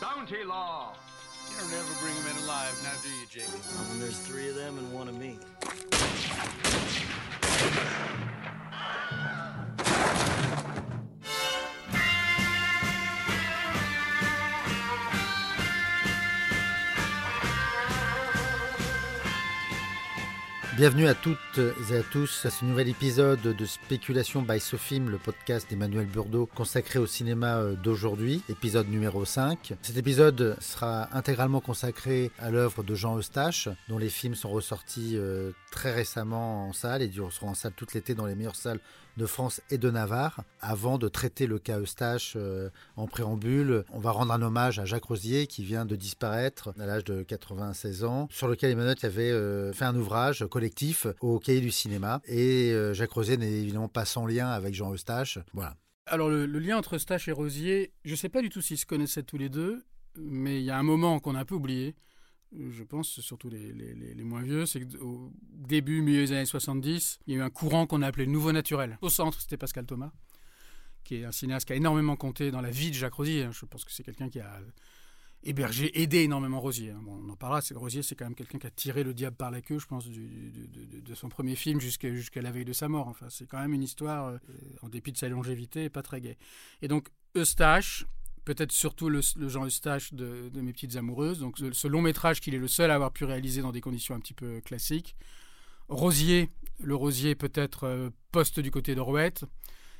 Bounty law. You don't ever bring them in alive, now do you, Jake? When there's three of them and one of me. Bienvenue à toutes et à tous à ce nouvel épisode de Spéculation by Sofilm, le podcast d'Emmanuel Burdeau consacré au cinéma euh, d'aujourd'hui, épisode numéro 5. Cet épisode sera intégralement consacré à l'œuvre de Jean Eustache, dont les films sont ressortis euh, très récemment en salle et seront en salle tout l'été dans les meilleures salles de France et de Navarre. Avant de traiter le cas Eustache euh, en préambule, on va rendre un hommage à Jacques Rosier qui vient de disparaître à l'âge de 96 ans, sur lequel Emmanuel avait euh, fait un ouvrage collectif au cahier du cinéma. Et euh, Jacques Rosier n'est évidemment pas sans lien avec Jean Eustache. Voilà. Alors le, le lien entre Eustache et Rosier, je ne sais pas du tout s'ils se connaissaient tous les deux, mais il y a un moment qu'on a un peu oublié je pense, surtout les, les, les moins vieux, c'est qu'au début, milieu des années 70, il y a eu un courant qu'on a appelé le nouveau naturel. Au centre, c'était Pascal Thomas, qui est un cinéaste qui a énormément compté dans la vie de Jacques Rosier. Hein. Je pense que c'est quelqu'un qui a hébergé, aidé énormément Rosier. Hein. Bon, on en parlera, Rosier, c'est quand même quelqu'un qui a tiré le diable par la queue, je pense, de, son premier film jusqu'à jusqu'à la veille de sa mort. Enfin, c'est quand même une histoire, euh, en dépit de sa longévité, pas très gaie. Et donc, Eustache, peut-être surtout le, Jean Eustache de, Mes Petites Amoureuses. Donc ce, long métrage qu'il est le seul à avoir pu réaliser dans des conditions un petit peu classiques. Rosier, le Rosier peut-être euh, poste du côté de Rouette.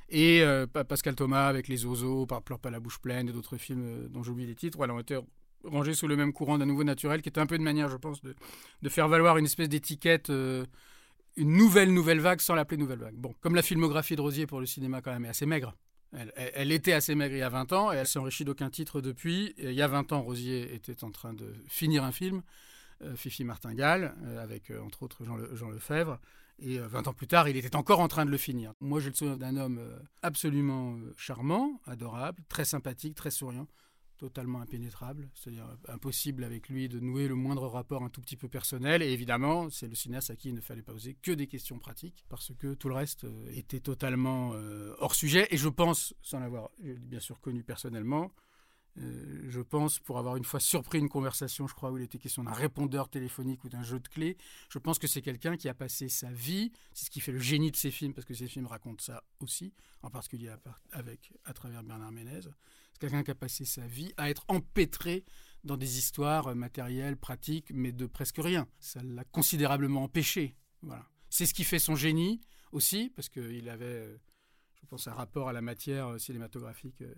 Et euh, Pascal Thomas avec Les Oiseaux, par Pleure pas la bouche pleine et d'autres films euh, dont j'oublie les titres. Voilà, ont été rangés sous le même courant d'un nouveau naturel qui est un peu de manière, je pense, de, de faire valoir une espèce d'étiquette une nouvelle nouvelle vague sans l'appeler nouvelle vague. Bon, comme la filmographie de Rosier pour le cinéma quand même est assez maigre, elle, était assez maigre il y a 20 ans et elle s'est enrichie d'aucun titre depuis. il y a 20 ans, Rosier était en train de finir un film, euh, Fifi Martingale, euh, avec euh, entre autres Jean, Jean, Lefebvre. Et 20 ans plus tard, il était encore en train de le finir. Moi, j'ai le souvenir d'un homme absolument charmant, adorable, très sympathique, très souriant, totalement impénétrable, c'est-à-dire impossible avec lui de nouer le moindre rapport un tout petit peu personnel. Et évidemment, c'est le cinéaste à qui il ne fallait pas poser que des questions pratiques, parce que tout le reste euh, était totalement euh, hors sujet. Et je pense, sans l'avoir bien sûr connu personnellement, euh, je pense, pour avoir une fois surpris une conversation, je crois, où il était question d'un répondeur téléphonique ou d'un jeu de clés, je pense que c'est quelqu'un qui a passé sa vie, c'est ce qui fait le génie de ses films, parce que ses films racontent ça aussi, en particulier avec, à travers Bernard Ménez, quelqu'un qui a passé sa vie à être empêtré dans des histoires matérielles, pratiques, mais de presque rien. Ça l'a considérablement empêché. Voilà. C'est ce qui fait son génie aussi, parce qu'il avait, je pense, un rapport à la matière cinématographique euh,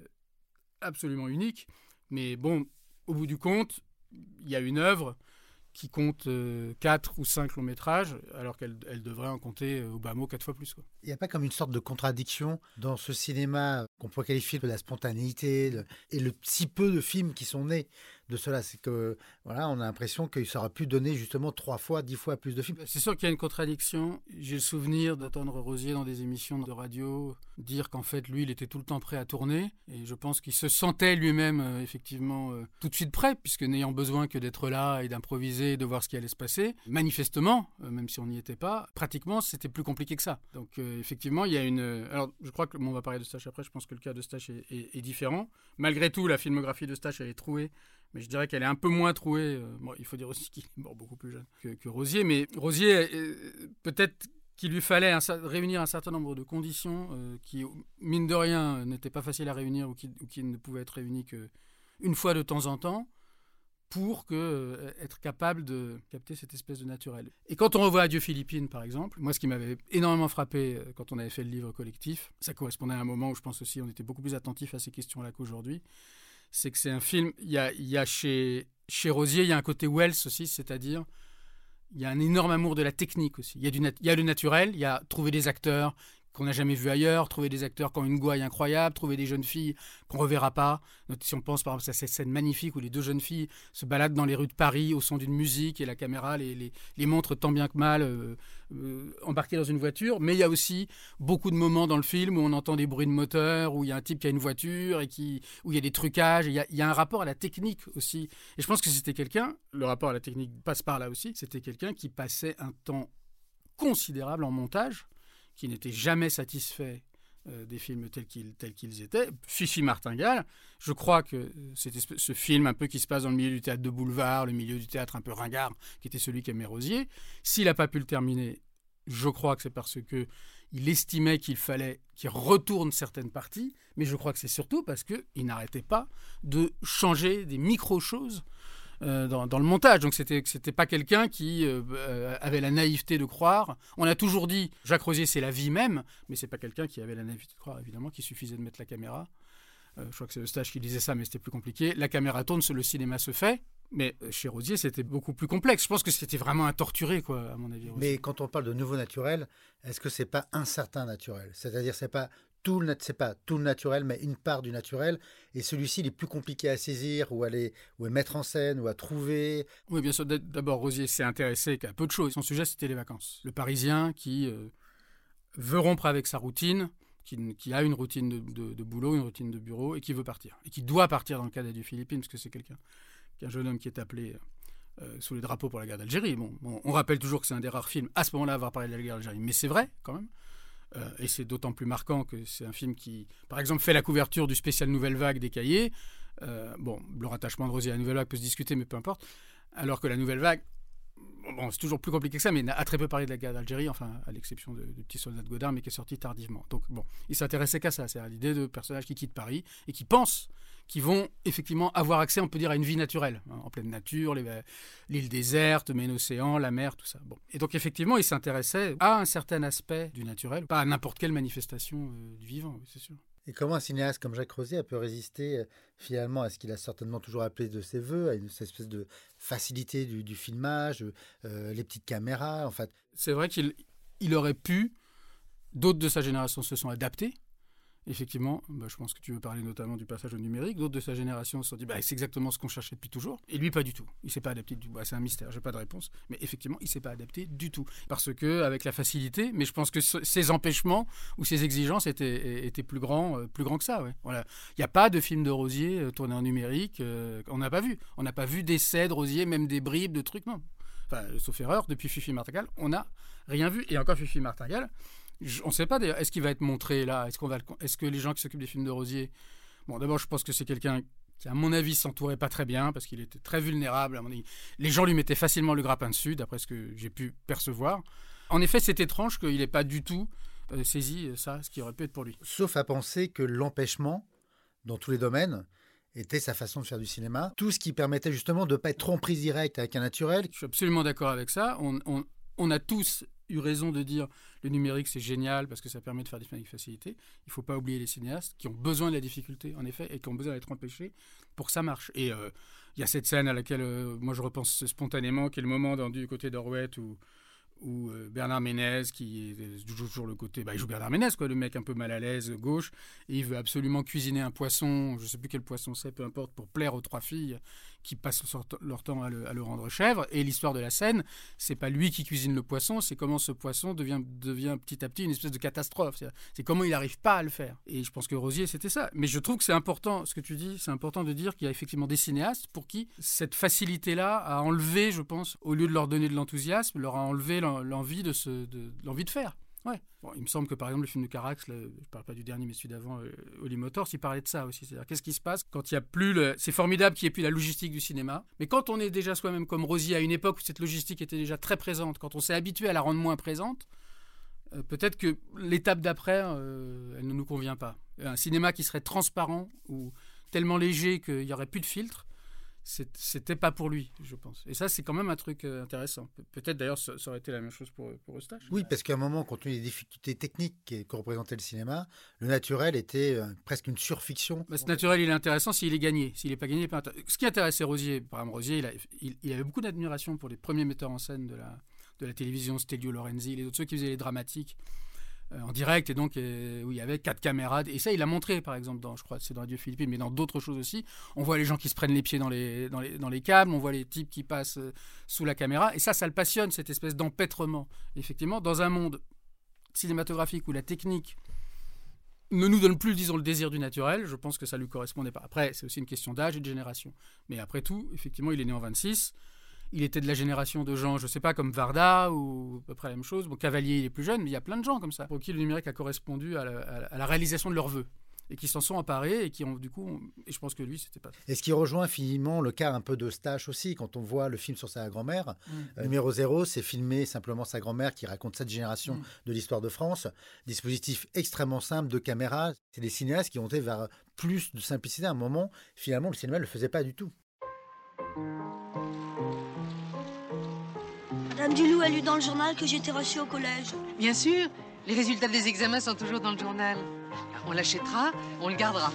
absolument unique. Mais bon, au bout du compte, il y a une œuvre qui compte 4 euh, ou 5 longs métrages, alors qu'elle elle devrait en compter au bas mot 4 fois plus. Il n'y a pas comme une sorte de contradiction dans ce cinéma qu'on pourrait qualifier de la spontanéité et le si peu de films qui sont nés de cela. C'est que voilà, on a l'impression qu'il aurait pu donner justement trois fois, dix fois plus de films. C'est sûr qu'il y a une contradiction. J'ai le souvenir d'entendre Rosier dans des émissions de radio dire qu'en fait, lui, il était tout le temps prêt à tourner. Et je pense qu'il se sentait lui-même euh, effectivement euh, tout de suite prêt, puisque n'ayant besoin que d'être là et d'improviser, de voir ce qui allait se passer, manifestement, euh, même si on n'y était pas, pratiquement, c'était plus compliqué que ça. Donc effectivement, il y a une... Alors, je crois que, on va parler de Stache après, je pense que le cas de Stache est, est différent. Malgré tout, la filmographie de Stache, elle est trouée mais je dirais qu'elle est un peu moins trouée. Euh, il faut dire aussi qu'il est mort beaucoup plus jeune que, Rosier, mais Rosier, euh, peut-être qu'il lui fallait réunir un certain nombre de conditions euh, qui, mine de rien, n'étaient pas faciles à réunir ou qui, ne pouvaient être réunies qu'une fois de temps en temps pour que, être capable de capter cette espèce de naturel. Et quand on revoit Adieu Philippines, par exemple, moi, ce qui m'avait énormément frappé quand on avait fait le livre collectif, ça correspondait à un moment où je pense aussi on était beaucoup plus attentif à ces questions-là qu'aujourd'hui, c'est que c'est un film. Il y a, y a chez, chez Rosier, il y a un côté Wells aussi, c'est-à-dire il y a un énorme amour de la technique aussi. Il y a, du il y a le naturel, il y a trouver des acteurs qu'on n'a jamais vu ailleurs, trouver des acteurs qui ont une gouaille incroyable, trouver des jeunes filles qu'on reverra pas. Si on pense par exemple à cette scène magnifique où les deux jeunes filles se baladent dans les rues de Paris au son d'une musique et la caméra les, les, montre tant bien que mal euh, euh, embarquées dans une voiture. Mais il y a aussi beaucoup de moments dans le film où on entend des bruits de moteur, où il y a un type qui a une voiture et qui, où il y a des trucages. Il y a, il y a un rapport à la technique aussi. Et je pense que c'était quelqu'un, le rapport à la technique passe par là aussi, c'était quelqu'un qui passait un temps considérable en montage qui n'était jamais satisfait euh, des films tels qu'ils, tels qu'ils étaient. Fifi Martingale, je crois que c'était ce film un peu qui se passe dans le milieu du théâtre de boulevard, le milieu du théâtre un peu ringard, qui était celui qu'aimait Rosier, s'il n'a pas pu le terminer, je crois que c'est parce que il estimait qu'il fallait qu'il retourne certaines parties, mais je crois que c'est surtout parce qu'il n'arrêtait pas de changer des micro-choses euh, dans, le montage. Donc c'était c'était pas quelqu'un qui euh, euh, avait la naïveté de croire. On a toujours dit Jacques Rosier c'est la vie même, mais c'est pas quelqu'un qui avait la naïveté de croire évidemment qu'il suffisait de mettre la caméra. je crois que c'est le stage qui disait ça, mais c'était plus compliqué. La caméra tourne, le cinéma se fait. Mais chez Rosier, c'était beaucoup plus complexe. Je pense que c'était vraiment un torturé, quoi, à mon avis. Mais quand on parle de nouveau naturel, est-ce que c'est pas un certain naturel? C'est-à-dire, c'est pas tout le c'est pas tout le naturel, mais une part du naturel. Et celui-ci, il est plus compliqué à saisir ou à, ou à mettre en scène ou à trouver. Oui, bien sûr. D'abord, Rosier s'est intéressé qu'à peu de choses. Son sujet, c'était les vacances. Le Parisien qui euh, veut rompre avec sa routine, qui, a une routine de, boulot, une routine de bureau et qui veut partir. Et qui doit partir dans le cas des Philippines, parce que c'est quelqu'un, un jeune homme qui est appelé. Euh, sous les drapeaux pour la guerre d'Algérie. Bon, on rappelle toujours que c'est un des rares films à ce moment-là à avoir parlé de la guerre d'Algérie, mais c'est vrai quand même. Euh, et c'est d'autant plus marquant que c'est un film qui, par exemple, fait la couverture du spécial Nouvelle Vague des cahiers. Euh, bon, le rattachement de Rosier à la Nouvelle Vague peut se discuter, mais peu importe. Alors que la Nouvelle Vague, c'est toujours plus compliqué que ça, mais a très peu parlé de la guerre d'Algérie, enfin, à l'exception de Petit Soldat de Godard, mais qui est sorti tardivement. Donc, bon, il s'intéressait qu'à ça, c'est à l'idée de personnages qui quittent Paris et qui pensent qui vont effectivement avoir accès, on peut dire, à une vie naturelle, hein, en pleine nature, l'île déserte, mais l'océan, la mer, tout ça. Bon. Et donc effectivement, il s'intéressait à un certain aspect du naturel, pas à n'importe quelle manifestation euh, du vivant, c'est sûr. Et comment un cinéaste comme Jacques Rosier a pu résister euh, finalement à ce qu'il a certainement toujours appelé de ses voeux, à une espèce de facilité du, filmage, euh, les petites caméras, en fait? C'est vrai qu'il il aurait pu, d'autres de sa génération se sont adaptés, effectivement, bah, je pense que tu veux parler notamment du passage au numérique. D'autres de sa génération se sont dit bah, c'est exactement ce qu'on cherchait depuis toujours. Et lui, pas du tout. Il s'est pas adapté du tout. Bah, c'est un mystère, j'ai pas de réponse. Mais effectivement, il s'est pas adapté du tout. Parce que, avec la facilité, mais je pense que ses empêchements ou ses exigences étaient, plus, grands, euh, plus grands que ça. Il n'y a pas de film de Rosier euh, tourné en numérique. Euh, on n'a pas vu. On n'a pas vu d'essais de Rosier, même des bribes, de trucs. Non. Enfin, sauf erreur, depuis Fifi Martingale, on n'a rien vu. Et encore Fifi Martingale on ne sait pas d'ailleurs, est-ce qu'il va être montré là? Est-ce qu'on va, est-ce que les gens qui s'occupent des films de Rosier, bon, d'abord, je pense que c'est quelqu'un qui, à mon avis, s'entourait pas très bien parce qu'il était très vulnérable. À mon avis. Les gens lui mettaient facilement le grappin dessus, d'après ce que j'ai pu percevoir. En effet, c'est étrange qu'il n'ait pas du tout euh, saisi euh, ça, ce qui aurait pu être pour lui. Sauf à penser que l'empêchement, dans tous les domaines, était sa façon de faire du cinéma. Tout ce qui permettait justement de ne pas être trop en prise directe avec un naturel. Je suis absolument d'accord avec ça. On, on, on, a tous eu raison de dire le numérique c'est génial parce que ça permet de faire des films avec facilité. Il ne faut pas oublier les cinéastes qui ont besoin de la difficulté en effet et qui ont besoin d'être empêchés pour que ça marche. Et euh, il y a cette scène à laquelle euh, moi je repense spontanément, qui est le moment dans, du côté d'Orwet où euh, Bernard Ménez qui est toujours le côté bah, il joue Bernard Ménez quoi le mec un peu mal à l'aise gauche et il veut absolument cuisiner un poisson je sais plus quel poisson c'est peu importe pour plaire aux trois filles qui passent leur temps à le, rendre chèvre. Et l'histoire de la scène c'est pas lui qui cuisine le poisson c'est comment ce poisson devient devient petit à petit une espèce de catastrophe. C'est comment il n'arrive pas à le faire. Et je pense que Rosier c'était ça. Mais je trouve que c'est important ce que tu dis c'est important de dire qu'il y a effectivement des cinéastes pour qui cette facilité là a enlevé je pense au lieu de leur donner de l'enthousiasme leur a enlevé l'envie de faire. Ouais. Bon, il me semble que par exemple le film de Carax, je ne parle pas du dernier mais celui d'avant, euh, Motors, il parlait de ça aussi. C'est-à-dire qu'est-ce qui se passe quand il y a plus le... C'est formidable qu'il n'y ait plus la logistique du cinéma, mais quand on est déjà soi-même comme Rosier à une époque où cette logistique était déjà très présente, quand on s'est habitué à la rendre moins présente, euh, peut-être que l'étape d'après, euh, elle ne nous convient pas. Un cinéma qui serait transparent ou tellement léger qu'il n'y aurait plus de filtre, c'était pas pour lui, je pense. Et ça, c'est quand même un truc euh, intéressant. Peut-être d'ailleurs, ça, aurait été la même chose pour, pour Eustache. Oui, parce qu'à un moment, compte tenu des difficultés techniques que représentait le cinéma, le naturel était euh, presque une surfiction. Bah, ce naturel, il est intéressant s'il est gagné. S'il n'est pas gagné, pas Ce qui intéressait Rosier, par exemple, Rosier, il, il, avait beaucoup d'admiration pour les premiers metteurs en scène de la, de la télévision, Stelio Lorenzi, les autres, ceux qui faisaient les dramatiques. Euh, en direct et donc euh, où il y avait quatre caméras. Et ça, il a montré, par exemple, dans, je crois, c'est dans Radio Philippines, mais dans d'autres choses aussi. On voit les gens qui se prennent les pieds dans les, dans les, dans les câbles, on voit les types qui passent euh, sous la caméra. Et ça, ça le passionne, cette espèce d'empêtrement. Effectivement, dans un monde cinématographique où la technique ne nous donne plus, disons, le désir du naturel, je pense que ça lui correspondait pas. Après, c'est aussi une question d'âge et de génération. Mais après tout, effectivement, il est né en 26 il était de la génération de gens, je ne sais pas, comme Varda ou à peu près la même chose. Bon, Cavalier, il est plus jeune, mais il y a plein de gens comme ça, pour qui le numérique a correspondu à la, réalisation de leurs vœux et qui s'en sont emparés et qui ont du coup et je pense que lui c'était pas et ce qui rejoint finalement le cas un peu de Stache aussi quand on voit le film sur sa grand-mère mm. euh, numéro 0 c'est filmer simplement sa grand-mère qui raconte cette génération mm. de l'histoire de France dispositif extrêmement simple de caméra c'est des cinéastes qui ont été vers plus de simplicité à un moment finalement le cinéma ne le faisait pas du tout Madame Dulou a lu dans le journal que j'étais reçue au collège. Bien sûr, les résultats des examens sont toujours dans le journal. On l'achètera, on le gardera.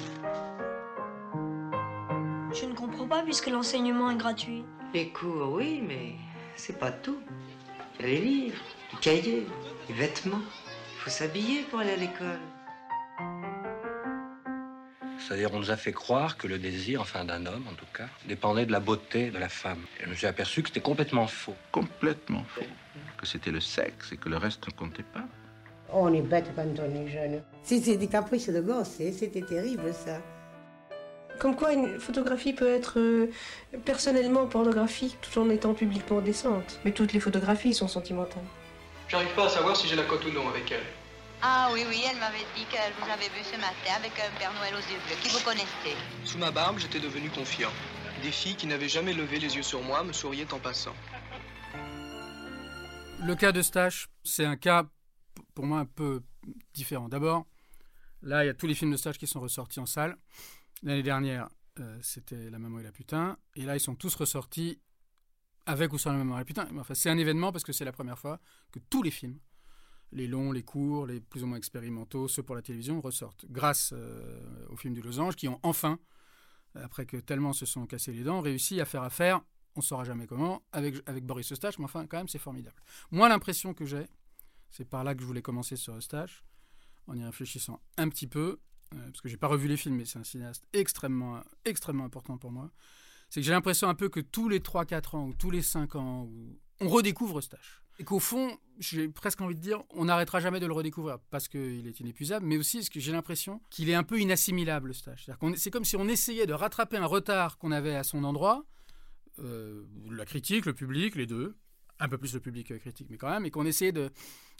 Je ne comprends pas puisque l'enseignement est gratuit. Les cours, oui, mais c'est pas tout. Il y a les livres, les cahiers, les vêtements. Il faut s'habiller pour aller à l'école. C'est-à-dire, on nous a fait croire que le désir, enfin d'un homme en tout cas, dépendait de la beauté de la femme. Et je me suis aperçu que c'était complètement faux. Complètement faux. Que c'était le sexe et que le reste ne comptait pas. On est bête quand on est jeune. C'était des caprices de gosse, hein. c'était terrible ça. Comme quoi une photographie peut être euh, personnellement pornographique tout en étant publiquement décente. Mais toutes les photographies sont sentimentales. J'arrive pas à savoir si j'ai la cote ou non avec elle. Ah oui, oui, elle m'avait dit qu'elle vous avait vu ce matin avec un Père Noël aux yeux bleus, qui vous connaissait. Sous ma barbe, j'étais devenu confiant. Des filles qui n'avaient jamais levé les yeux sur moi me souriaient en passant. Le cas de Stache, c'est un cas pour moi un peu différent. D'abord, là, il y a tous les films de Stache qui sont ressortis en salle. L'année dernière, euh, c'était La Maman et la Putain. Et là, ils sont tous ressortis avec ou sans La Maman et la Putain. Enfin, c'est un événement parce que c'est la première fois que tous les films les longs, les courts, les plus ou moins expérimentaux, ceux pour la télévision ressortent. Grâce euh, aux films du Losange qui ont enfin, après que tellement se sont cassés les dents, réussi à faire affaire, on ne saura jamais comment, avec, avec Boris Eustache, mais enfin quand même c'est formidable. Moi l'impression que j'ai, c'est par là que je voulais commencer sur Eustache, en y réfléchissant un petit peu, euh, parce que j'ai pas revu les films, mais c'est un cinéaste extrêmement, extrêmement important pour moi, c'est que j'ai l'impression un peu que tous les 3-4 ans ou tous les 5 ans, on redécouvre Eustache. Et qu'au fond, j'ai presque envie de dire, on n'arrêtera jamais de le redécouvrir parce qu'il est inépuisable, mais aussi parce que j'ai l'impression qu'il est un peu inassimilable, ce stage. C'est comme si on essayait de rattraper un retard qu'on avait à son endroit, euh, la critique, le public, les deux, un peu plus le public critique, mais quand même, et qu'on essayait de,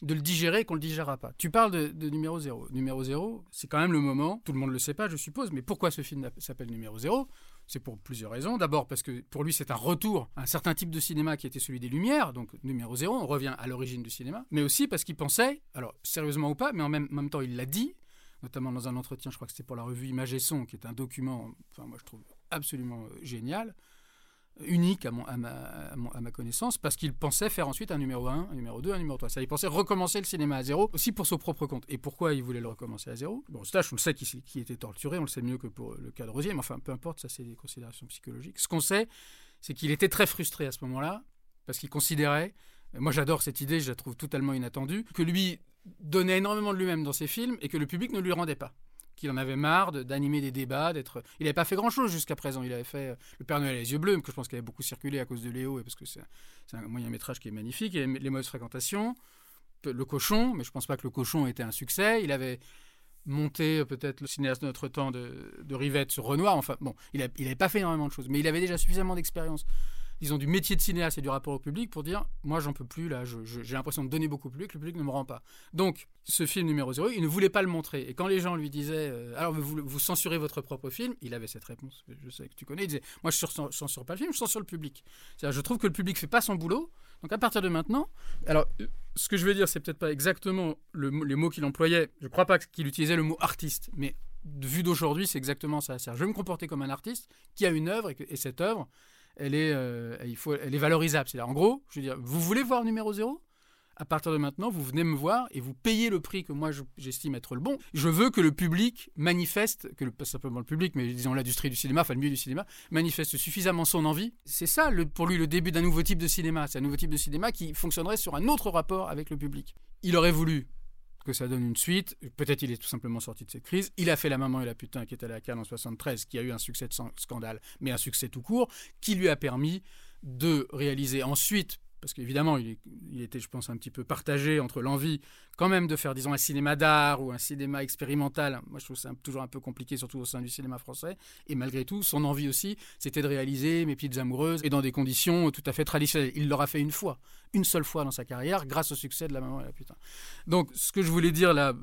de le digérer et qu'on ne le digérera pas. Tu parles de, de numéro zéro. Numéro zéro, c'est quand même le moment, tout le monde ne le sait pas, je suppose, mais pourquoi ce film s'appelle numéro zéro? C'est pour plusieurs raisons. D'abord parce que pour lui c'est un retour à un certain type de cinéma qui était celui des Lumières, donc numéro zéro, on revient à l'origine du cinéma, mais aussi parce qu'il pensait, alors sérieusement ou pas, mais en même, temps il l'a dit, notamment dans un entretien, je crois que c'était pour la revue Image et Son, qui est un document, enfin moi je trouve absolument euh, génial, unique à, mon, à, ma, à, ma, connaissance, parce qu'il pensait faire ensuite un numéro 1, un numéro 2, un numéro 3. Ça, il pensait recommencer le cinéma à zéro, aussi pour son propre compte. Et pourquoi il voulait le recommencer à zéro? Bon, Stache, on le sait qui, était torturé, on le sait mieux que pour le cas de Rosier, mais enfin, peu importe, ça c'est des considérations psychologiques. Ce qu'on sait, c'est qu'il était très frustré à ce moment-là, parce qu'il considérait, moi j'adore cette idée, je la trouve totalement inattendue, que lui donnait énormément de lui-même dans ses films et que le public ne lui rendait pas qu'il en avait marre d'animer des débats, d'être. Il n'avait pas fait grand-chose jusqu'à présent. Il avait fait euh, Le Père Noël et les yeux bleus, que je pense qu'il avait beaucoup circulé à cause de Léo, et parce que c'est un moyen métrage qui est magnifique, et les modes de fréquentation, Le Cochon, mais je ne pense pas que Le Cochon était un succès. Il avait monté euh, peut-être le cinéaste de notre temps de, de Rivette sur Renoir. Enfin, bon, il n'avait pas fait énormément de choses, mais il avait déjà suffisamment d'expérience disons, du métier de cinéaste et du rapport au public pour dire moi j'en peux plus là, j'ai l'impression de donner beaucoup plus que le public ne me rend pas. Donc ce film numéro 0, il ne voulait pas le montrer. Et quand les gens lui disaient euh, alors vous, vous censurez votre propre film, il avait cette réponse, je sais que tu connais, il disait moi je ne censure pas le film, je censure le public. je trouve que le public fait pas son boulot. Donc à partir de maintenant, alors ce que je veux dire, c'est peut-être pas exactement les mots qu'il employait. Je ne crois pas qu'il utilisait le mot artiste, mais vu d'aujourd'hui, c'est exactement ça. Je vais me comporter comme un artiste qui a une œuvre et cette œuvre, elle est, euh, il faut, elle est valorisable. C'est-à-dire, en gros, je veux dire, vous voulez voir numéro 0 à partir de maintenant, vous venez me voir et vous payez le prix que moi j'estime être le bon. Je veux que le public manifeste, que pas simplement le public, mais disons l'industrie du cinéma, enfin le milieu du cinéma, manifeste suffisamment son envie. C'est ça pour lui le début d'un nouveau type de cinéma. C'est un nouveau type de cinéma qui fonctionnerait sur un autre rapport avec le public. Il aurait voulu que ça donne une suite. Peut-être il est tout simplement sorti de cette crise. Il a fait La Maman et la Putain qui est à la Cannes en 73, qui a eu un succès de scandale, mais un succès tout court, qui lui a permis de réaliser ensuite, parce qu'évidemment, il, était, je pense, un petit peu partagé entre l'envie quand même de faire, disons, un cinéma d'art ou un cinéma expérimental. Moi, je trouve ça toujours un peu compliqué, surtout au sein du cinéma français. Et malgré tout, son envie aussi, c'était de réaliser Mes petites amoureuses et dans des conditions tout à fait traditionnelles. Il l'aura fait une fois, une seule fois dans sa carrière, grâce au succès de La Maman et la Putain. Donc, ce que je voulais dire là,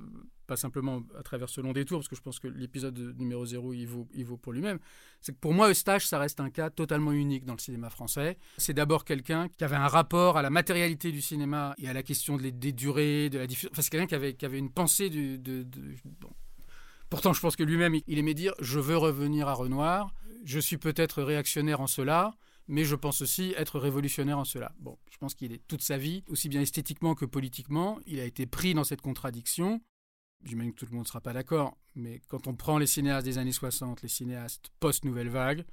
pas simplement à travers ce long détour, parce que je pense que l'épisode numéro 0, il vaut, il vaut pour lui-même, c'est que pour moi, Eustache, ça reste un cas totalement unique dans le cinéma français. C'est d'abord quelqu'un qui avait un rapport à la matérialité du cinéma et à la question des, durées, de la diffusion. Enfin, c'est quelqu'un qui avait, qui avait une pensée du, de... Bon. Pourtant, je pense que lui-même, il aimait dire Je veux revenir à Renoir. Je suis peut-être réactionnaire en cela, mais je pense aussi être révolutionnaire en cela. Bon, je pense qu'il est toute sa vie, aussi bien esthétiquement que politiquement, il a été pris dans cette contradiction j'imagine que tout le monde ne sera pas d'accord, mais quand on prend les cinéastes des années 60, les cinéastes post-nouvelle vague,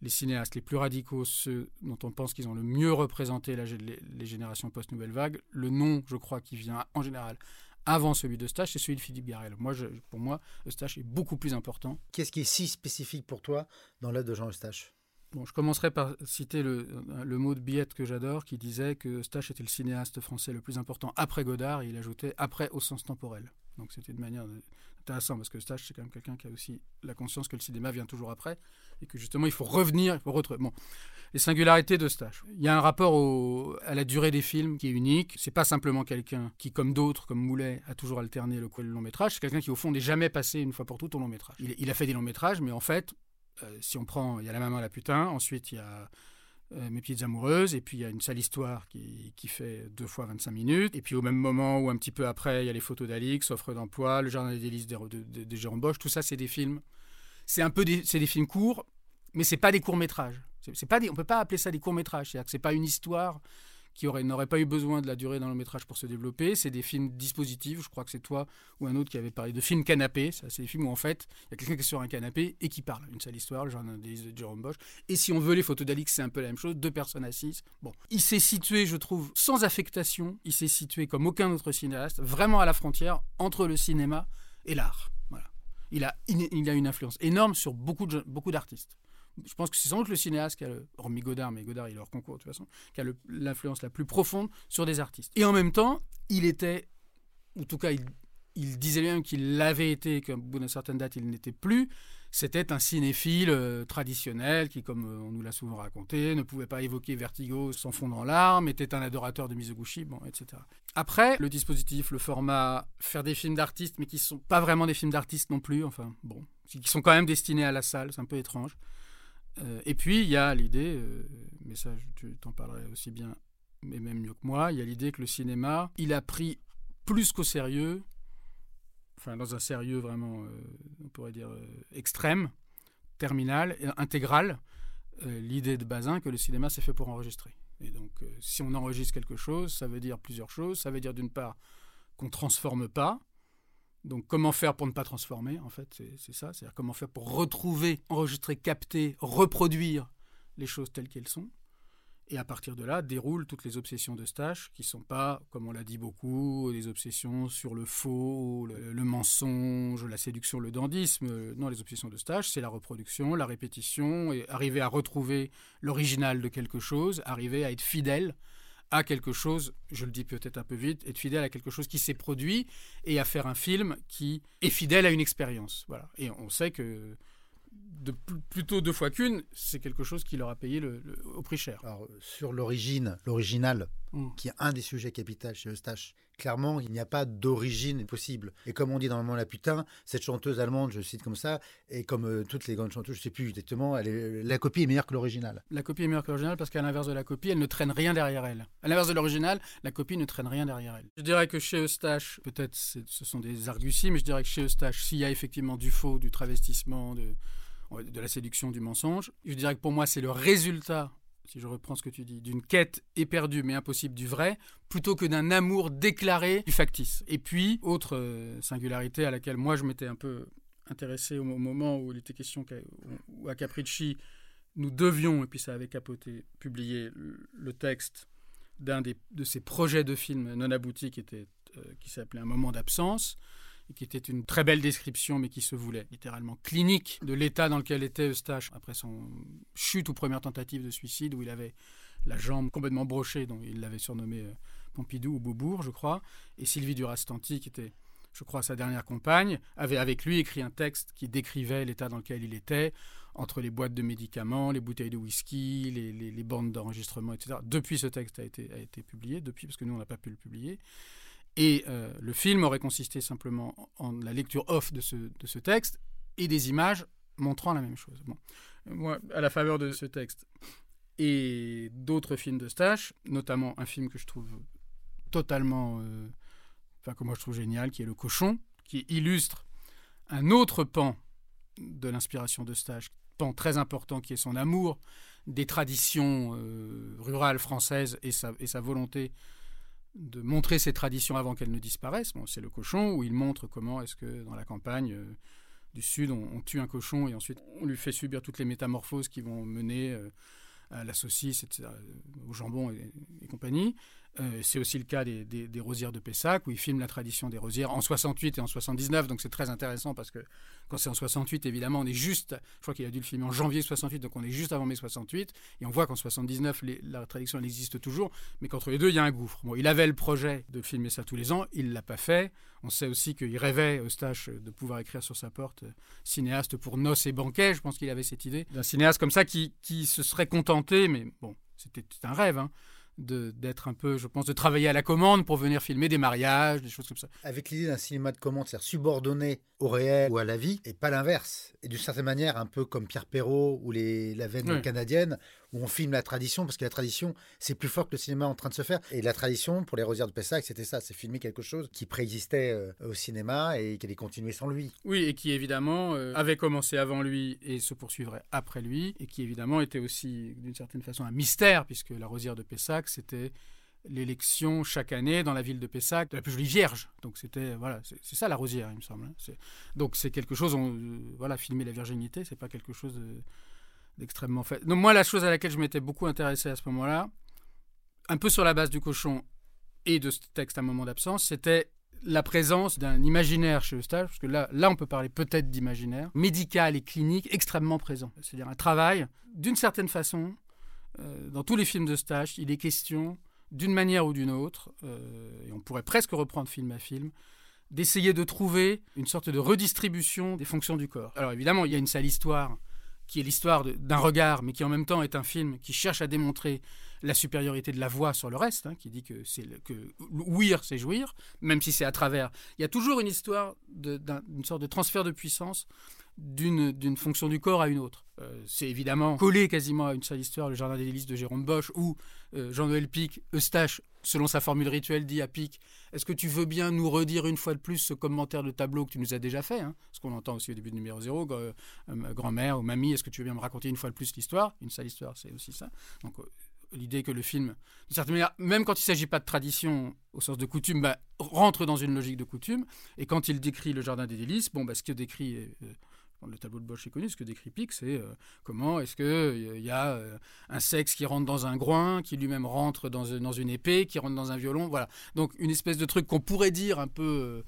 les cinéastes les plus radicaux, ceux dont on pense qu'ils ont le mieux représenté les, générations post-nouvelle vague, le nom, je crois, qui vient en général avant celui de Eustache, c'est celui de Philippe Garel. Moi, pour moi, Eustache est beaucoup plus important. Qu'est-ce qui est si spécifique pour toi dans l'œuvre de Jean Eustache Bon, je commencerai par citer le, le mot de Billette que j'adore, qui disait que Eustache était le cinéaste français le plus important après Godard, et il ajoutait après au sens temporel. Donc c'était de manière intéressante parce que Eustache, c'est quand même quelqu'un qui a aussi la conscience que le cinéma vient toujours après et que justement il faut revenir, il faut retrouver. Bon, les singularités d'Eustache. Il y a un rapport à la durée des films qui est unique. C'est pas simplement quelqu'un qui, comme d'autres, comme Moulet, a toujours alterné le le long métrage. C'est quelqu'un qui, au fond, n'est jamais passé une fois pour toutes au long métrage. Il, a fait des longs métrages, mais en fait, euh, si on prend, il y a La Maman la Putain, ensuite il y a euh, mes petites amoureuses, et puis il y a une sale histoire qui, qui, fait deux fois 25 minutes, et puis au même moment ou un petit peu après, il y a les photos d'Alix, Offre d'emploi, Le Jardin des délices de, de, de, Jérôme Bosch, tout ça c'est des films, c'est un peu des, des films courts, mais c'est pas des courts métrages. C'est, pas peut pas appeler ça des courts métrages, c'est-à-dire que c'est pas une histoire qui n'aurait pas eu besoin de la durée dans le métrage pour se développer. C'est des films dispositifs. Je crois que c'est toi ou un autre qui avait parlé de films canapé. C'est des films où en fait, il y a quelqu'un qui est sur un canapé et qui parle. Une sale histoire, le genre de Jérôme Bosch. Et si on veut les photos d'Alix, c'est un peu la même chose. Deux personnes assises. Bon, il s'est situé, je trouve, sans affectation. Il s'est situé comme aucun autre cinéaste, vraiment à la frontière entre le cinéma et l'art. Voilà. Il a, il a une influence énorme sur beaucoup d'artistes je pense que c'est sans doute le cinéaste qui a, le, hormis Godard, mais Godard il est hors concours de toute façon, qui a l'influence la plus profonde sur des artistes. Et en même temps, il était, en tout cas il, disait bien qu'il l'avait été, qu'à bout d'une certaine date il n'était plus. C'était un cinéphile euh, traditionnel qui, comme euh, on nous l'a souvent raconté, ne pouvait pas évoquer Vertigo sans fond dans l'arme, était un adorateur de Mizoguchi, etc. Après, le dispositif, le format, faire des films d'artistes, mais qui ne sont pas vraiment des films d'artistes non plus, enfin, bon, qui sont quand même destinés à la salle, c'est un peu étrange. Euh, et puis, il y a l'idée, euh, mais ça, tu t'en parlerais aussi bien, mais même mieux que moi, il y a l'idée que le cinéma, il a pris plus qu'au sérieux, enfin, dans un sérieux vraiment, euh, on pourrait dire, extrême, terminal, intégral, l'idée de Bazin que le cinéma, c'est fait pour enregistrer. Et donc, si on enregistre quelque chose, ça veut dire plusieurs choses. Ça veut dire, d'une part, qu'on ne transforme pas, donc comment faire pour ne pas transformer, en fait, c'est ça, c'est-à-dire comment faire pour retrouver, enregistrer, capter, reproduire les choses telles qu'elles sont. Et à partir de là, déroulent toutes les obsessions de Stache, qui ne sont pas, comme on l'a dit beaucoup, des obsessions sur le faux, le, mensonge, la séduction, le dandisme. Non, les obsessions de Stache, c'est la reproduction, la répétition, et arriver à retrouver l'original de quelque chose, arriver à être fidèle à quelque chose, je le dis peut-être un peu vite, être fidèle à quelque chose qui s'est produit et à faire un film qui est fidèle à une expérience. Voilà. Et on sait que de plutôt deux fois qu'une, c'est quelque chose qui leur a payé au prix cher. Alors, sur l'origine, l'original, mm. qui est un des sujets capitaux chez Eustache, clairement, il n'y a pas d'origine possible. Et comme on dit dans le moment la putain, cette chanteuse allemande, je cite comme ça, et comme euh, toutes les grandes chanteuses, je ne sais plus exactement, elle la copie est meilleure que l'original. La copie est meilleure que l'original parce qu'à l'inverse de la copie, elle ne traîne rien derrière elle. À l'inverse de l'original, la copie ne traîne rien derrière elle. Je dirais que chez Eustache, peut-être ce sont des arguties, mais je dirais que chez Eustache, s'il y a effectivement du faux, du travestissement, de, de la séduction, du mensonge, je dirais que pour moi, c'est le résultat si je reprends ce que tu dis, d'une quête éperdue mais impossible du vrai, plutôt que d'un amour déclaré du factice. Et puis, autre euh, singularité à laquelle moi je m'étais un peu intéressé au moment où il était question qu'à, à Capricci, nous devions, et puis ça avait capoté, publier le texte d'un de ses projets de film non abouti qui euh, qui s'appelait Un moment d'absence, qui était une très belle description, mais qui se voulait littéralement clinique de l'état dans lequel était Eustache après son chute ou première tentative de suicide, où il avait la jambe complètement brochée, dont il l'avait surnommé euh, Pompidou ou Beaubourg, je crois, et Sylvie Durastanti, qui était je crois, sa dernière compagne, avait avec lui écrit un texte qui décrivait l'état dans lequel il était, entre les boîtes de médicaments, les bouteilles de whisky, les, bandes d'enregistrement, etc. Depuis, ce texte a été, a été publié, depuis, parce que nous, on n'a pas pu le publier. Et euh, le film aurait consisté simplement en la lecture off de ce, de ce texte et des images montrant la même chose. Bon. Moi, à la faveur de ce texte et d'autres films de Stache, notamment un film que je trouve totalement euh, enfin que moi je trouve génial, qui est Le Cochon, qui illustre un autre pan de l'inspiration de Stage, pan très important qui est son amour des traditions euh, rurales françaises et sa, et sa volonté de montrer ces traditions avant qu'elles ne disparaissent. Bon, c'est le cochon où il montre comment est-ce que dans la campagne euh, du sud on, tue un cochon et ensuite on lui fait subir toutes les métamorphoses qui vont mener euh, à la saucisse, etc., au jambon et compagnie. Euh, c'est aussi le cas des, rosières de Pessac, où il filme la tradition des rosières en 68 et en 79. Donc c'est très intéressant parce que quand c'est en 68, évidemment, on est juste, je crois qu'il a dû le filmer en janvier 68, donc on est juste avant mai 68. Et on voit qu'en 79, la tradition, elle existe toujours. Mais qu'entre les deux, il y a un gouffre. Bon, il avait le projet de filmer ça tous les ans, il ne l'a pas fait. On sait aussi qu'il rêvait, Eustache, de pouvoir écrire sur sa porte euh, cinéaste pour noces et banquets. Je pense qu'il avait cette idée d'un cinéaste comme ça qui, qui se serait contenté, mais bon, c'était un rêve, hein, d'être un peu, je pense, de travailler à la commande pour venir filmer des mariages, des choses comme ça. Avec l'idée d'un cinéma de commande, c'est-à-dire subordonné au réel ou à la vie, et pas l'inverse. Et d'une certaine manière, un peu comme Pierre Perrault ou les, la veine canadienne, où on filme la tradition, parce que la tradition, c'est plus fort que le cinéma en train de se faire. Et la tradition, pour les Rosières de Pessac, c'était ça, c'est filmer quelque chose qui préexistait euh, au cinéma et qui allait continuer sans lui. Oui, et qui évidemment euh, avait commencé avant lui et se poursuivrait après lui, et qui évidemment était aussi d'une certaine façon un mystère, puisque la Rosière de Pessac, c'était l'élection chaque année dans la ville de Pessac de la plus jolie vierge. Donc c'était voilà, c'est ça la rosière, il me semble. Hein. Donc c'est quelque chose, on, euh, voilà, filmer la virginité, c'est pas quelque chose d'extrêmement fait. Donc moi, la chose à laquelle je m'étais beaucoup intéressé à ce moment-là, un peu sur la base du cochon et de ce texte un moment d'absence, c'était la présence d'un imaginaire chez Eustache, parce que là, là on peut parler peut-être d'imaginaire, médical et clinique extrêmement présent. C'est-à-dire un travail, d'une certaine façon, euh, dans tous les films de Stage, il est question d'une manière ou d'une autre, euh, et on pourrait presque reprendre film à film, d'essayer de trouver une sorte de redistribution des fonctions du corps. Alors évidemment, il y a une sale histoire qui est l'histoire d'un regard, mais qui en même temps est un film qui cherche à démontrer la supériorité de la voix sur le reste, hein, qui dit que c'est que ouïr, c'est jouir, même si c'est à travers. Il y a toujours une histoire d'une sorte de transfert de puissance d'une fonction du corps à une autre. Euh, c'est évidemment collé quasiment à une seule histoire, le Jardin des délices de Jérôme Bosch, où euh, Jean-Noël Pic, Eustache, selon sa formule rituelle, dit à Pic Est-ce que tu veux bien nous redire une fois de plus ce commentaire de tableau que tu nous as déjà fait hein? Ce qu'on entend aussi au début du numéro 0, euh, grand-mère ou mamie, est-ce que tu veux bien me raconter une fois de plus l'histoire? Une seule histoire, c'est aussi ça. Donc l'idée que le film, d'une certaine manière, même quand il ne s'agit pas de tradition au sens de coutume, bah, rentre dans une logique de coutume. Et quand il décrit le jardin des délices, bon, bah, ce que décrit le tableau de Bosch est connu, ce que décrit Pic, c'est euh, comment est-ce qu'il euh, y a euh, un sexe qui rentre dans un groin, qui lui-même rentre dans, dans, une épée, qui rentre dans un violon, voilà. Donc une espèce de truc qu'on pourrait dire un peu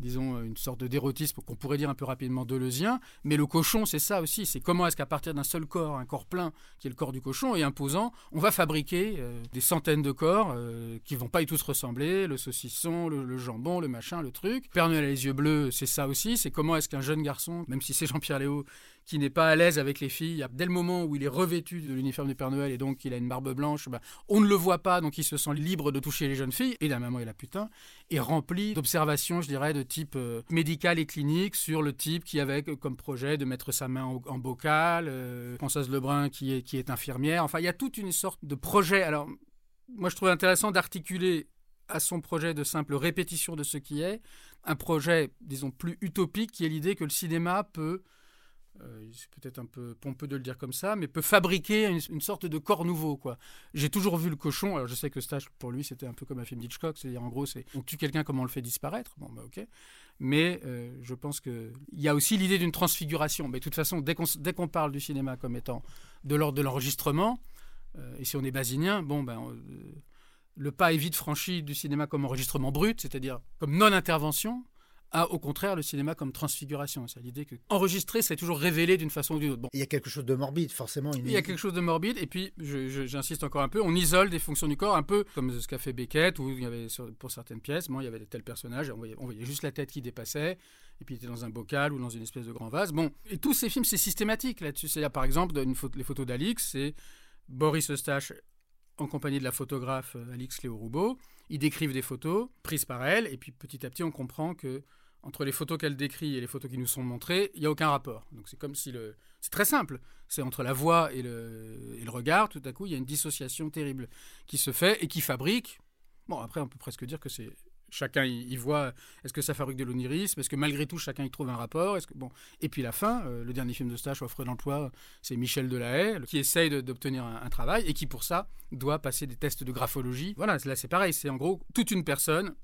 disons, euh, une sorte d'érotisme qu'on pourrait dire un peu rapidement deleuzien. Mais le cochon, c'est ça aussi. C'est comment est-ce qu'à partir d'un seul corps, un corps plein, qui est le corps du cochon, et imposant, on va fabriquer euh, des centaines de corps euh, qui vont pas y tous ressembler. Le saucisson, le, jambon, le machin, le truc. Père Noël a les yeux bleus, c'est ça aussi. C'est comment est-ce qu'un jeune garçon, même si c'est Jean-Pierre Léo, qui n'est pas à l'aise avec les filles, dès le moment où il est revêtu de l'uniforme du Père Noël et donc il a une barbe blanche, bah, on ne le voit pas, donc il se sent libre de toucher les jeunes filles, et d'un moment et la putain, est rempli d'observations, je dirais, de type euh, médical et clinique sur le type qui avait comme projet de mettre sa main en, bocal, euh, Françoise Lebrun qui est, qui est infirmière, enfin il y a toute une sorte de projet. Alors moi je trouve intéressant d'articuler à son projet de simple répétition de ce qui est, un projet, disons, plus utopique, qui est l'idée que le cinéma peut euh, c'est peut-être un peu pompeux de le dire comme ça, mais peut fabriquer une, sorte de corps nouveau. quoi. J'ai toujours vu le cochon, alors je sais que Stage, pour lui, c'était un peu comme un film d'Hitchcock, c'est-à-dire en gros, on tue quelqu'un, comment on le fait disparaître? Bon, bah ok. Mais euh, je pense qu'il y a aussi l'idée d'une transfiguration. Mais de toute façon, dès qu'on parle du cinéma comme étant de l'ordre de l'enregistrement, euh, et si on est basinien, bon, ben le pas est vite franchi du cinéma comme enregistrement brut, c'est-à-dire comme non-intervention, à au contraire le cinéma comme transfiguration. C'est l'idée que enregistrer, c'est toujours révéler d'une façon ou d'une autre. Bon. Il y a quelque chose de morbide, forcément. Il y a quelque chose de morbide, et puis j'insiste encore un peu, on isole des fonctions du corps, un peu comme ce qu'a fait Beckett, où il y avait pour certaines pièces, bon, il y avait tel personnage, on voyait, on voyait juste la tête qui dépassait, et puis il était dans un bocal ou dans une espèce de grand vase. Bon, et tous ces films, c'est systématique là-dessus. C'est-à-dire, par exemple, les photos d'Alix, c'est Boris Eustache en compagnie de la photographe euh, Alix Léo Roubaud. Ils décrivent des photos prises par elle, et puis petit à petit, on comprend que entre les photos qu'elle décrit et les photos qui nous sont montrées, il n'y a aucun rapport. Donc c'est comme si le... C'est très simple. C'est entre la voix et le... et le regard, tout à coup, il y a une dissociation terrible qui se fait et qui fabrique... Bon, après, on peut presque dire que c'est chacun y, voit est-ce que ça fabrique de l'onirisme? Est-ce que malgré tout chacun y trouve un rapport? Est-ce que bon. Et puis la fin euh, le dernier film de stage offre d'emploi c'est Michel Delahaye qui essaye d'obtenir un, un, travail et qui pour ça doit passer des tests de graphologie. Voilà là c'est pareil c'est en gros toute une personne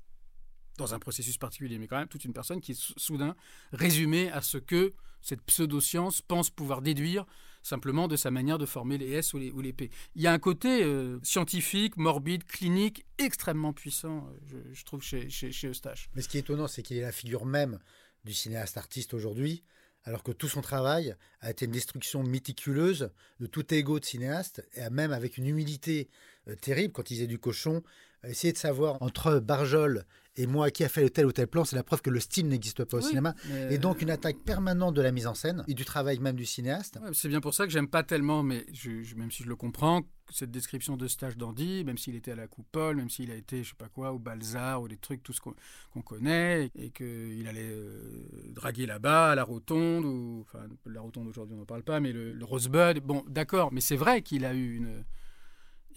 dans un processus particulier, mais quand même toute une personne qui est soudain résumée à ce que cette pseudo-science pense pouvoir déduire simplement de sa manière de former les S ou les, P. Il y a un côté euh, scientifique, morbide, clinique, extrêmement puissant, euh, je, trouve, chez, Eustache. Mais ce qui est étonnant, c'est qu'il est la figure même du cinéaste artiste aujourd'hui, alors que tout son travail a été une destruction méticuleuse de tout ego de cinéaste, et même avec une humilité euh, terrible, quand il disait du cochon, essayer de savoir entre Barjol et moi qui a fait le tel ou tel plan, c'est la preuve que le style n'existe pas au cinéma. Et donc une attaque permanente de la mise en scène et du travail même du cinéaste. c'est bien pour ça que j'aime pas tellement, mais je, même si je le comprends, cette description de stage d'Andy, même s'il était à la Coupole, même s'il a été, je sais pas quoi, au Balzar, ou des trucs, tout ce qu'on connaît, et qu'il allait euh, draguer là-bas, à la Rotonde, ou enfin la Rotonde aujourd'hui on n'en parle pas, mais le, le Rosebud, bon d'accord, mais c'est vrai qu'il a eu une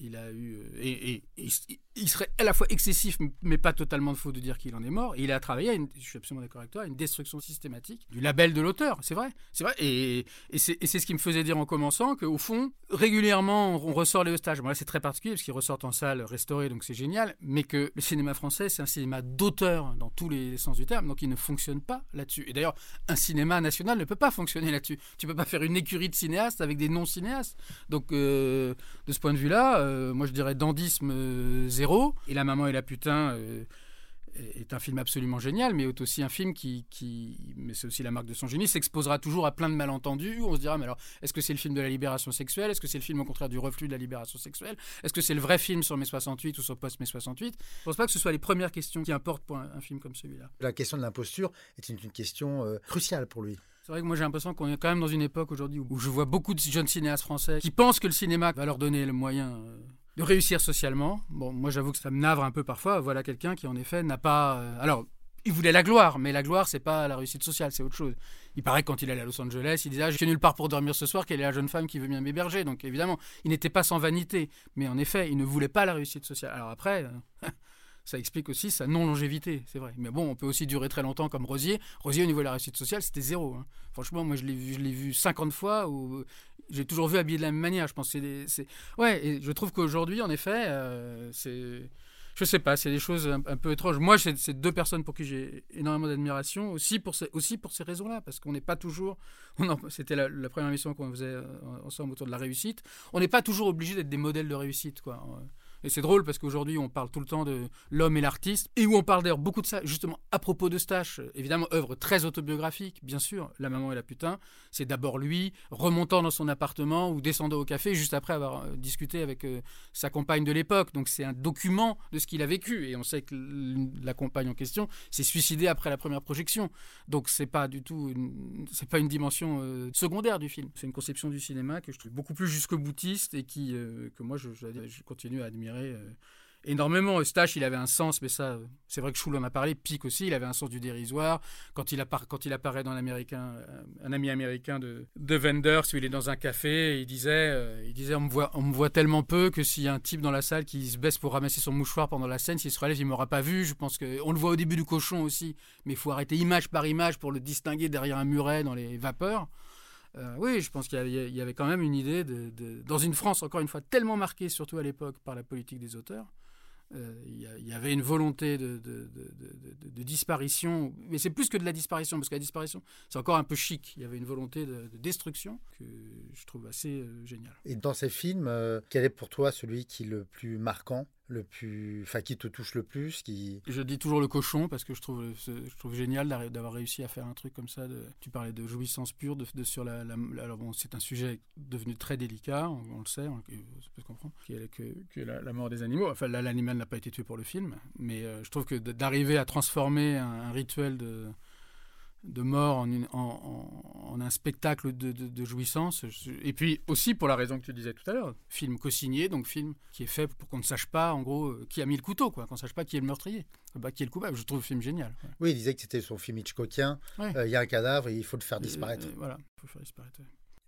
il a eu euh, et, il serait à la fois excessif mais pas totalement faux de dire qu'il en est mort. Il a travaillé une, je suis absolument d'accord avec toi une destruction systématique du label de l'auteur. C'est vrai. C'est vrai. Et, c'est ce qui me faisait dire en commençant qu'au fond régulièrement on ressort les stages bon là c'est très particulier parce qu'ils ressortent en salle restaurée donc c'est génial. Mais que le cinéma français c'est un cinéma d'auteur dans tous les sens du terme. Donc il ne fonctionne pas là-dessus. Et d'ailleurs un cinéma national ne peut pas fonctionner là-dessus. Tu peux pas faire une écurie de cinéastes avec des non cinéastes donc euh, de ce point de vue là euh, moi je dirais dandisme euh, Et La maman et la putain euh, est un film absolument génial, mais est aussi un film qui, qui mais c'est aussi la marque de son génie, s'exposera toujours à plein de malentendus. On se dira, mais alors, est-ce que c'est le film de la libération sexuelle? Est-ce que c'est le film au contraire du reflux de la libération sexuelle? Est-ce que c'est le vrai film sur mai 68 ou sur post mai 68 Je pense pas que ce soit les premières questions qui importent pour un, film comme celui-là. La question de l'imposture est une, question cruciale pour lui. C'est vrai que moi j'ai l'impression qu'on est quand même dans une époque aujourd'hui où je vois beaucoup de jeunes cinéastes français qui pensent que le cinéma va leur donner le moyen de réussir socialement. Bon, moi j'avoue que ça me navre un peu parfois. Voilà quelqu'un qui en effet n'a pas. Euh, alors, il voulait la gloire, mais la gloire c'est pas la réussite sociale, c'est autre chose. Il paraît que quand il allait à Los Angeles, il disait ah, suis nulle part pour dormir ce soir, quelle est la jeune femme qui veut bien m'héberger? Donc évidemment, il n'était pas sans vanité, mais en effet, il ne voulait pas la réussite sociale. Alors après. Euh, ça explique aussi sa non-longévité, c'est vrai. Mais bon, on peut aussi durer très longtemps comme Rosier. Rosier, au niveau de la réussite sociale, c'était zéro. Hein. Franchement, moi, je l'ai vu, je l'ai vu 50 fois, ou j'ai toujours vu habillé de la même manière. Je pense c'est, c'est... Ouais, et je trouve qu'aujourd'hui, en effet, euh, c'est... Je sais pas, c'est des choses un, peu étranges. Moi, c'est, deux personnes pour qui j'ai énormément d'admiration, aussi pour ces, aussi pour ces raisons-là, parce qu'on n'est pas toujours... c'était la, première émission qu'on faisait euh, ensemble autour de la réussite. On n'est pas toujours obligé d'être des modèles de réussite, quoi. Et c'est drôle parce qu'aujourd'hui, on parle tout le temps de l'homme et l'artiste, et où on parle d'ailleurs beaucoup de ça, justement, à propos de Stache, évidemment, œuvre très autobiographique, bien sûr, La maman et la putain. C'est d'abord lui, remontant dans son appartement ou descendant au café, juste après avoir euh, discuté avec euh, sa compagne de l'époque. Donc c'est un document de ce qu'il a vécu. Et on sait que la compagne en question s'est suicidée après la première projection. Donc c'est pas du tout, c'est pas une dimension euh, secondaire du film. C'est une conception du cinéma que je trouve beaucoup plus jusque boutiste et qui, que moi, je, je continue à admirer euh, énormément. Eustache, il avait un sens, mais ça, c'est vrai que Schul en a parlé, Pic aussi, il avait un sens du dérisoire. Quand il, apparaît dans l'américain, euh, un ami américain de, de Wenders, où il est dans un café, il disait, euh, il disait on, me voit, on me voit tellement peu que s'il y a un type dans la salle qui se baisse pour ramasser son mouchoir pendant la scène, s'il se relève, il m'aura pas vu. Je pense qu'on le voit au début du cochon aussi, mais il faut arrêter image par image pour le distinguer derrière un muret dans les vapeurs. Euh, oui, je pense qu'il y, avait quand même une idée de, dans une France encore une fois tellement marquée, surtout à l'époque par la politique des auteurs. Euh, il y, avait une volonté de, disparition, mais c'est plus que de la disparition, parce que la disparition, c'est encore un peu chic. Il y avait une volonté de, destruction que je trouve assez euh, géniale. Et dans ces films, quel est pour toi celui qui est le plus marquant? Le plus, enfin qui te touche le plus, qui. Je dis toujours le cochon parce que je trouve, je trouve génial d'avoir réussi à faire un truc comme ça. Tu parlais de jouissance pure, de, sur la, alors bon, c'est un sujet devenu très délicat, on, le sait, on, peut comprendre, qui que, la, mort des animaux. Enfin, l'animal n'a pas été tué pour le film, mais euh, je trouve que d'arriver à transformer un rituel de de mort en, en, un spectacle de, jouissance. Et puis aussi pour la raison que tu disais tout à l'heure, film co-signé, donc film qui est fait pour qu'on ne sache pas en gros euh, qui a mis le couteau, quoi, qu'on ne sache pas qui est le meurtrier, bah, qui est le coupable. Je trouve le film génial. Oui, il disait que c'était son film Hitchcockien. Euh, il y a un cadavre et il faut le faire disparaître. voilà, il faut le faire disparaître.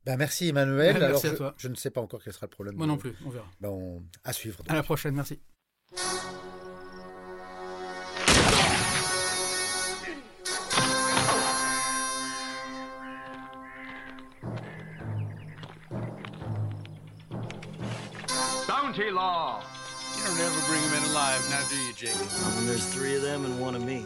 Ben merci Emmanuel. merci Alors, à toi. Je, ne sais pas encore quel sera le problème. Moi non plus, on verra. Ben, à suivre. À la prochaine, merci. Bounty law. You don't ever bring them in alive, now do you, Jake? Well, there's three of them and one of me.